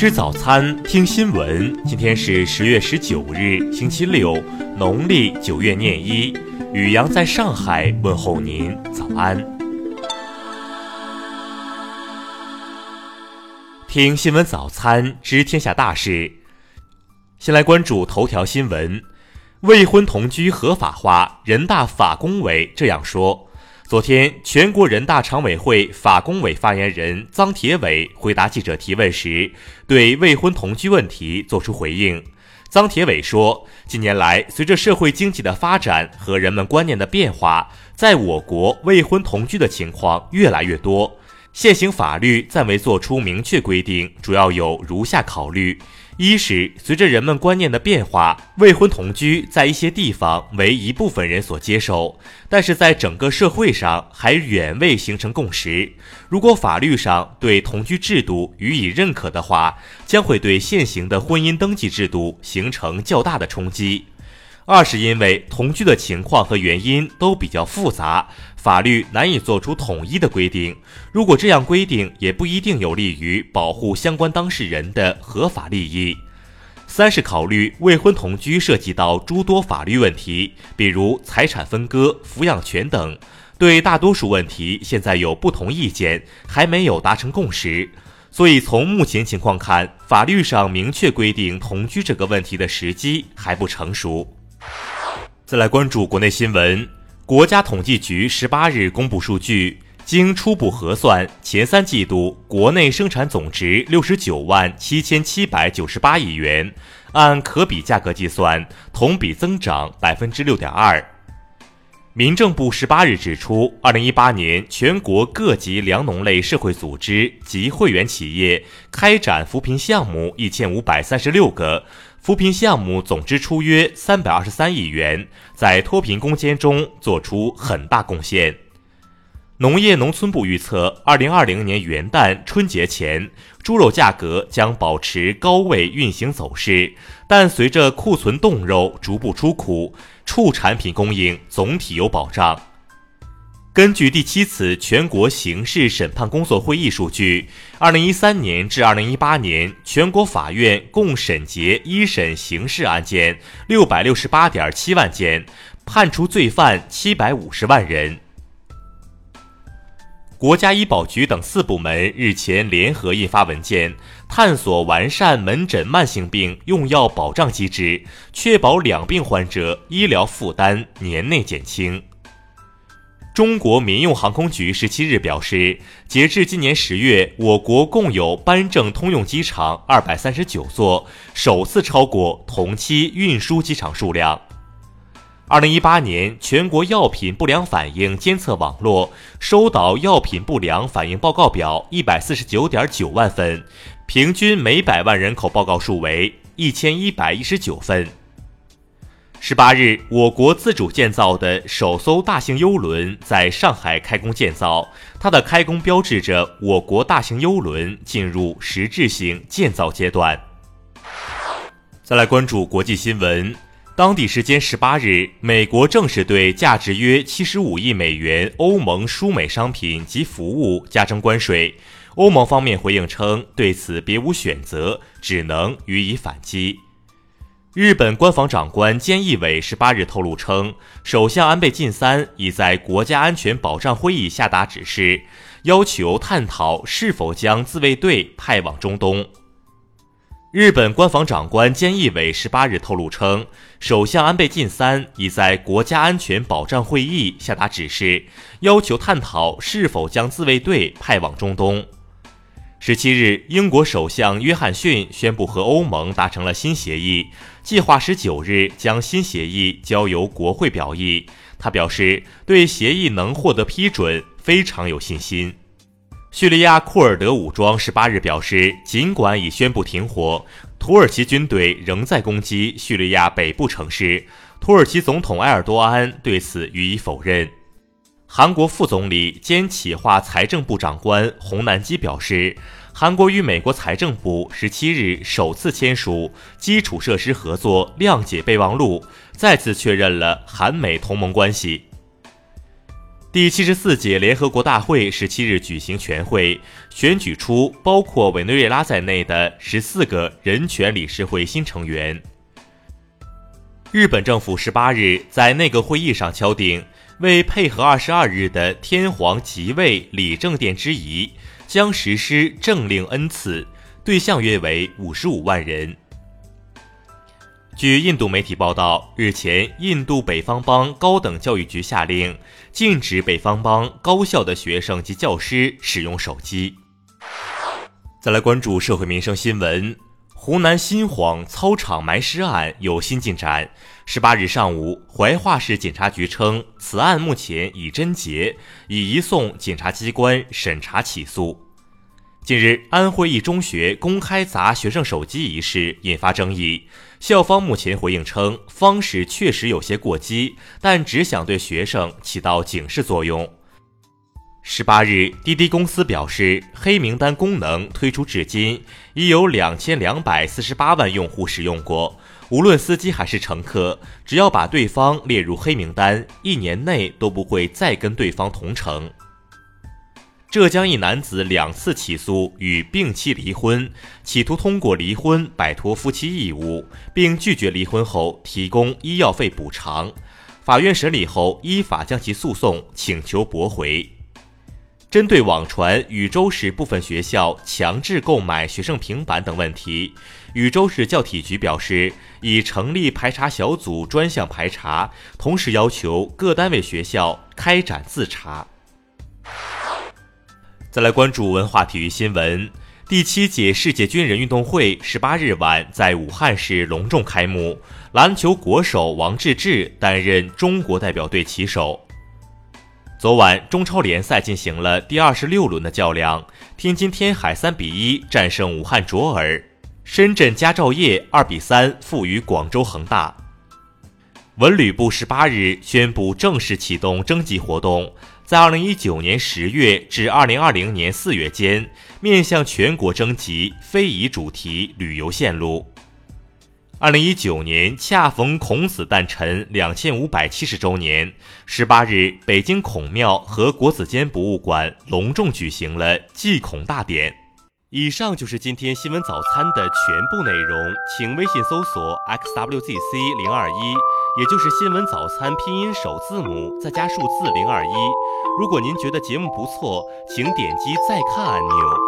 吃早餐，听新闻。今天是十月十九日，星期六，农历九月廿一。雨阳在上海问候您，早安。听新闻早餐，知天下大事。先来关注头条新闻：未婚同居合法化，人大法工委这样说。昨天，全国人大常委会法工委发言人臧铁伟回答记者提问时，对未婚同居问题作出回应。臧铁伟说：“近年来，随着社会经济的发展和人们观念的变化，在我国未婚同居的情况越来越多。现行法律暂未作出明确规定，主要有如下考虑。”一是随着人们观念的变化，未婚同居在一些地方为一部分人所接受，但是在整个社会上还远未形成共识。如果法律上对同居制度予以认可的话，将会对现行的婚姻登记制度形成较大的冲击。二是因为同居的情况和原因都比较复杂，法律难以做出统一的规定。如果这样规定，也不一定有利于保护相关当事人的合法利益。三是考虑未婚同居涉及到诸多法律问题，比如财产分割、抚养权等，对大多数问题现在有不同意见，还没有达成共识。所以从目前情况看，法律上明确规定同居这个问题的时机还不成熟。再来关注国内新闻，国家统计局十八日公布数据，经初步核算，前三季度国内生产总值六十九万七千七百九十八亿元，按可比价格计算，同比增长百分之六点二。民政部十八日指出，二零一八年全国各级粮农类社会组织及会员企业开展扶贫项目一千五百三十六个。扶贫项目总支出约三百二十三亿元，在脱贫攻坚中做出很大贡献。农业农村部预测，二零二零年元旦春节前，猪肉价格将保持高位运行走势，但随着库存冻肉逐步出库，畜产品供应总体有保障。根据第七次全国刑事审判工作会议数据，二零一三年至二零一八年，全国法院共审结一审刑事案件六百六十八点七万件，判处罪犯七百五十万人。国家医保局等四部门日前联合印发文件，探索完善门诊慢性病用药保障机制，确保两病患者医疗负担年内减轻。中国民用航空局十七日表示，截至今年十月，我国共有颁证通用机场二百三十九座，首次超过同期运输机场数量。二零一八年，全国药品不良反应监测网络收到药品不良反应报告表一百四十九点九万份，平均每百万人口报告数为一千一百一十九份。十八日，我国自主建造的首艘大型邮轮在上海开工建造。它的开工标志着我国大型邮轮进入实质性建造阶段。再来关注国际新闻，当地时间十八日，美国正式对价值约七十五亿美元欧盟输美商品及服务加征关税。欧盟方面回应称，对此别无选择，只能予以反击。日本官房长官菅义伟十八日透露称，首相安倍晋三已在国家安全保障会议下达指示，要求探讨是否将自卫队派往中东。日本官房长官菅义伟十八日透露称，首相安倍晋三已在国家安全保障会议下达指示，要求探讨是否将自卫队派往中东。十七日，英国首相约翰逊宣布和欧盟达成了新协议，计划十九日将新协议交由国会表议。他表示，对协议能获得批准非常有信心。叙利亚库尔德武装十八日表示，尽管已宣布停火，土耳其军队仍在攻击叙利亚北部城市。土耳其总统埃尔多安对此予以否认。韩国副总理兼企划财政部长官洪南基表示，韩国与美国财政部十七日首次签署基础设施合作谅解备忘录，再次确认了韩美同盟关系。第七十四届联合国大会十七日举行全会，选举出包括委内瑞拉在内的十四个人权理事会新成员。日本政府十八日在内阁会议上敲定，为配合二十二日的天皇即位礼正殿之仪，将实施政令恩赐，对象约为五十五万人。据印度媒体报道，日前，印度北方邦高等教育局下令禁止北方邦高校的学生及教师使用手机。再来关注社会民生新闻：湖南新晃操场埋尸案有新进展。十八日上午，怀化市检察局称，此案目前已侦结，已移送检察机关审查起诉。近日，安徽一中学公开砸学生手机一事引发争议。校方目前回应称，方式确实有些过激，但只想对学生起到警示作用。十八日，滴滴公司表示，黑名单功能推出至今，已有两千两百四十八万用户使用过。无论司机还是乘客，只要把对方列入黑名单，一年内都不会再跟对方同乘。浙江一男子两次起诉与病妻离婚，企图通过离婚摆脱夫妻义务，并拒绝离婚后提供医药费补偿。法院审理后依法将其诉讼请求驳回。针对网传禹州市部分学校强制购买学生平板等问题，禹州市教体局表示，已成立排查小组专项排查，同时要求各单位学校开展自查。再来关注文化体育新闻。第七届世界军人运动会十八日晚在武汉市隆重开幕，篮球国手王治郅担任中国代表队旗手。昨晚中超联赛进行了第二十六轮的较量，天津天海三比一战胜武汉卓尔，深圳佳兆业二比三负于广州恒大。文旅部十八日宣布正式启动征集活动。在二零一九年十月至二零二零年四月间，面向全国征集非遗主题旅游线路。二零一九年恰逢孔子诞辰两千五百七十周年，十八日，北京孔庙和国子监博物馆隆重举行了祭孔大典。以上就是今天新闻早餐的全部内容，请微信搜索 xwzc 零二一。也就是新闻早餐拼音首字母再加数字零二一。如果您觉得节目不错，请点击再看按钮。